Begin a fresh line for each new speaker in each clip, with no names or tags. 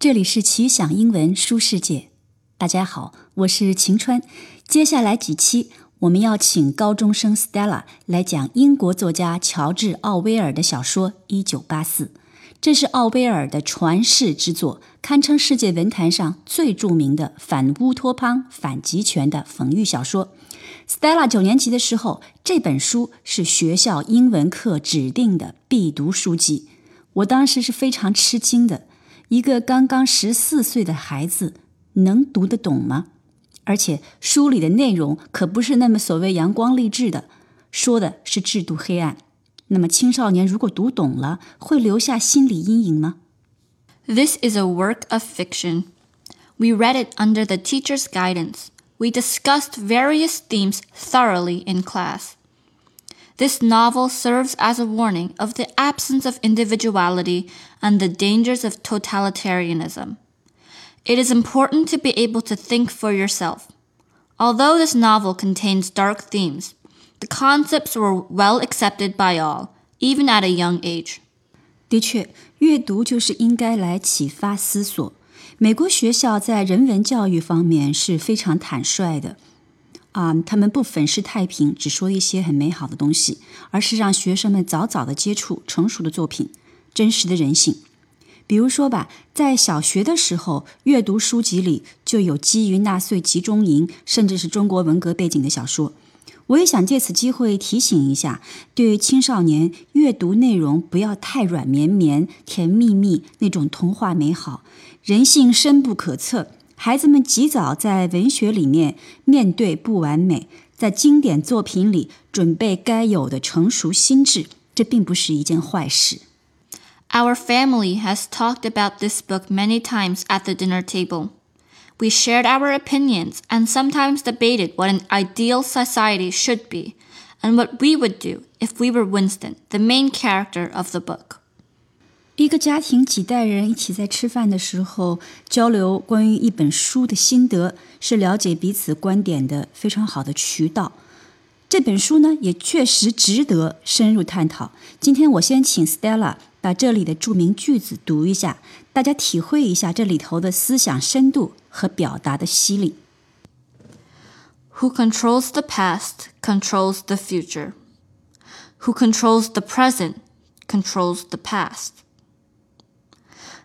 这里是奇想英文书世界，大家好，我是晴川。接下来几期我们要请高中生 Stella 来讲英国作家乔治·奥威尔的小说《一九八四》，这是奥威尔的传世之作，堪称世界文坛上最著名的反乌托邦、反极权的讽喻小说。Stella 九年级的时候，这本书是学校英文课指定的必读书籍，我当时是非常吃惊的。一个刚刚十四岁的孩子能读得懂吗？而且书里的内容可不是那么所谓阳光励志的，说的是制度黑暗。那么青少年如果读懂了，会留下心理阴影吗？
This is a work of fiction. We read it under the teacher's guidance. We discussed various themes thoroughly in class. This novel serves as a warning of the absence of individuality and the dangers of totalitarianism. It is important to be able to think for yourself. Although this novel contains dark themes, the concepts were well accepted by all, even at a young age.
的确，阅读就是应该来启发思索。美国学校在人文教育方面是非常坦率的。 啊，他们不粉饰太平，只说一些很美好的东西，而是让学生们早早的接触成熟的作品、真实的人性。比如说吧，在小学的时候，阅读书籍里就有基于纳粹集中营，甚至是中国文革背景的小说。我也想借此机会提醒一下，对于青少年，阅读内容不要太软绵绵、甜蜜蜜那种童话美好，人性深不可测。孩子们及早在文学里面面对不完美，在经典作品里准备该有的成熟心智，这并不是一件坏事。
Our family has talked about this book many times at the dinner table. We shared our opinions and sometimes debated what an ideal society should be and what we would do if we were Winston, the main character of the book.
一个家庭几代人一起在吃饭的时候交流关于一本书的心得，是了解彼此观点的非常好的渠道。这本书呢，也确实值得深入探讨。今天我先请 Stella 把这里的著名句子读一下，大家体会一下这里头的思想深度和表达的犀利。
Who controls the past controls the future. Who controls the present controls the past.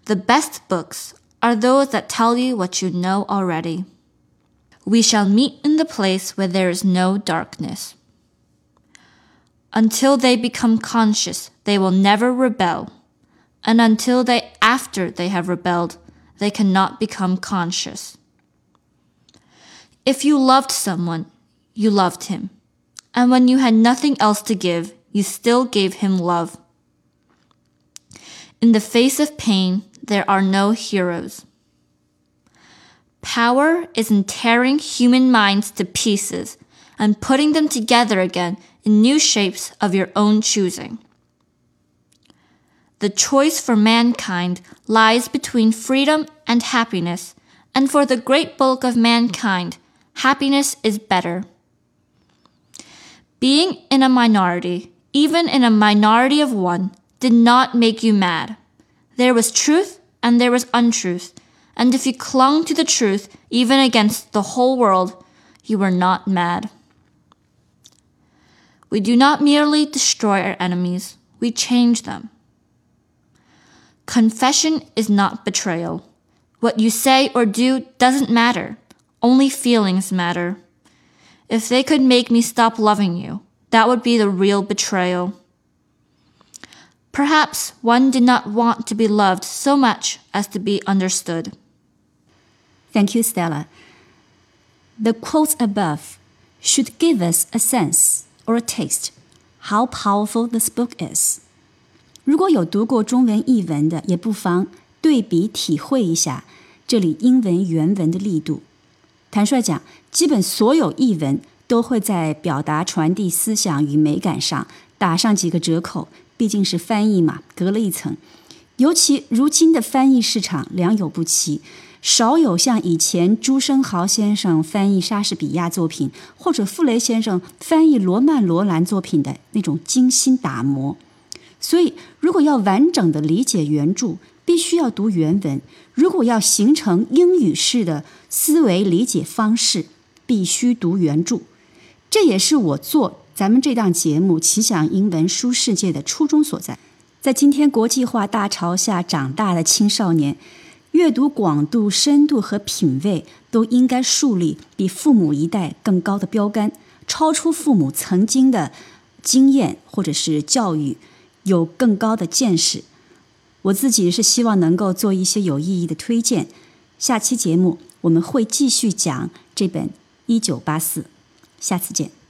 The best books are those that tell you what you know already. We shall meet in the place where there is no darkness. Until they become conscious, they will never rebel. And until they, after they have rebelled, they cannot become conscious. If you loved someone, you loved him. And when you had nothing else to give, you still gave him love. In the face of pain, there are no heroes. Power is in tearing human minds to pieces and putting them together again in new shapes of your own choosing. The choice for mankind lies between freedom and happiness, and for the great bulk of mankind, happiness is better. Being in a minority, even in a minority of one, did not make you mad. There was truth and there was untruth. And if you clung to the truth, even against the whole world, you were not mad. We do not merely destroy our enemies, we change them. Confession is not betrayal. What you say or do doesn't matter. Only feelings matter. If they could make me stop loving you, that would be the real betrayal. Perhaps one did not want to be loved so much as to be understood.
Thank you, Stella. The quotes above should give us a sense or a taste how powerful this book is. 如果有读过中文译文的，也不妨对比体会一下这里英文原文的力度。坦率讲，基本所有译文都会在表达、传递思想与美感上打上几个折扣。 毕竟是翻译嘛，隔了一层。尤其如今的翻译市场良莠不齐，少有像以前朱生豪先生翻译莎士比亚作品，或者傅雷先生翻译罗曼·罗兰作品的那种精心打磨。所以，如果要完整的理解原著，必须要读原文。如果要形成英语式的思维理解方式，必须读原著。这也是我做咱们这档节目《奇想英文书世界》的初衷所在。在今天国际化大潮下长大的青少年，阅读广度、深度和品味都应该树立比父母一代更高的标杆，超出父母曾经的经验或者是教育，有更高的见识。我自己是希望能够做一些有意义的推荐。下期节目我们会继续讲这本《一九八四》。下次见。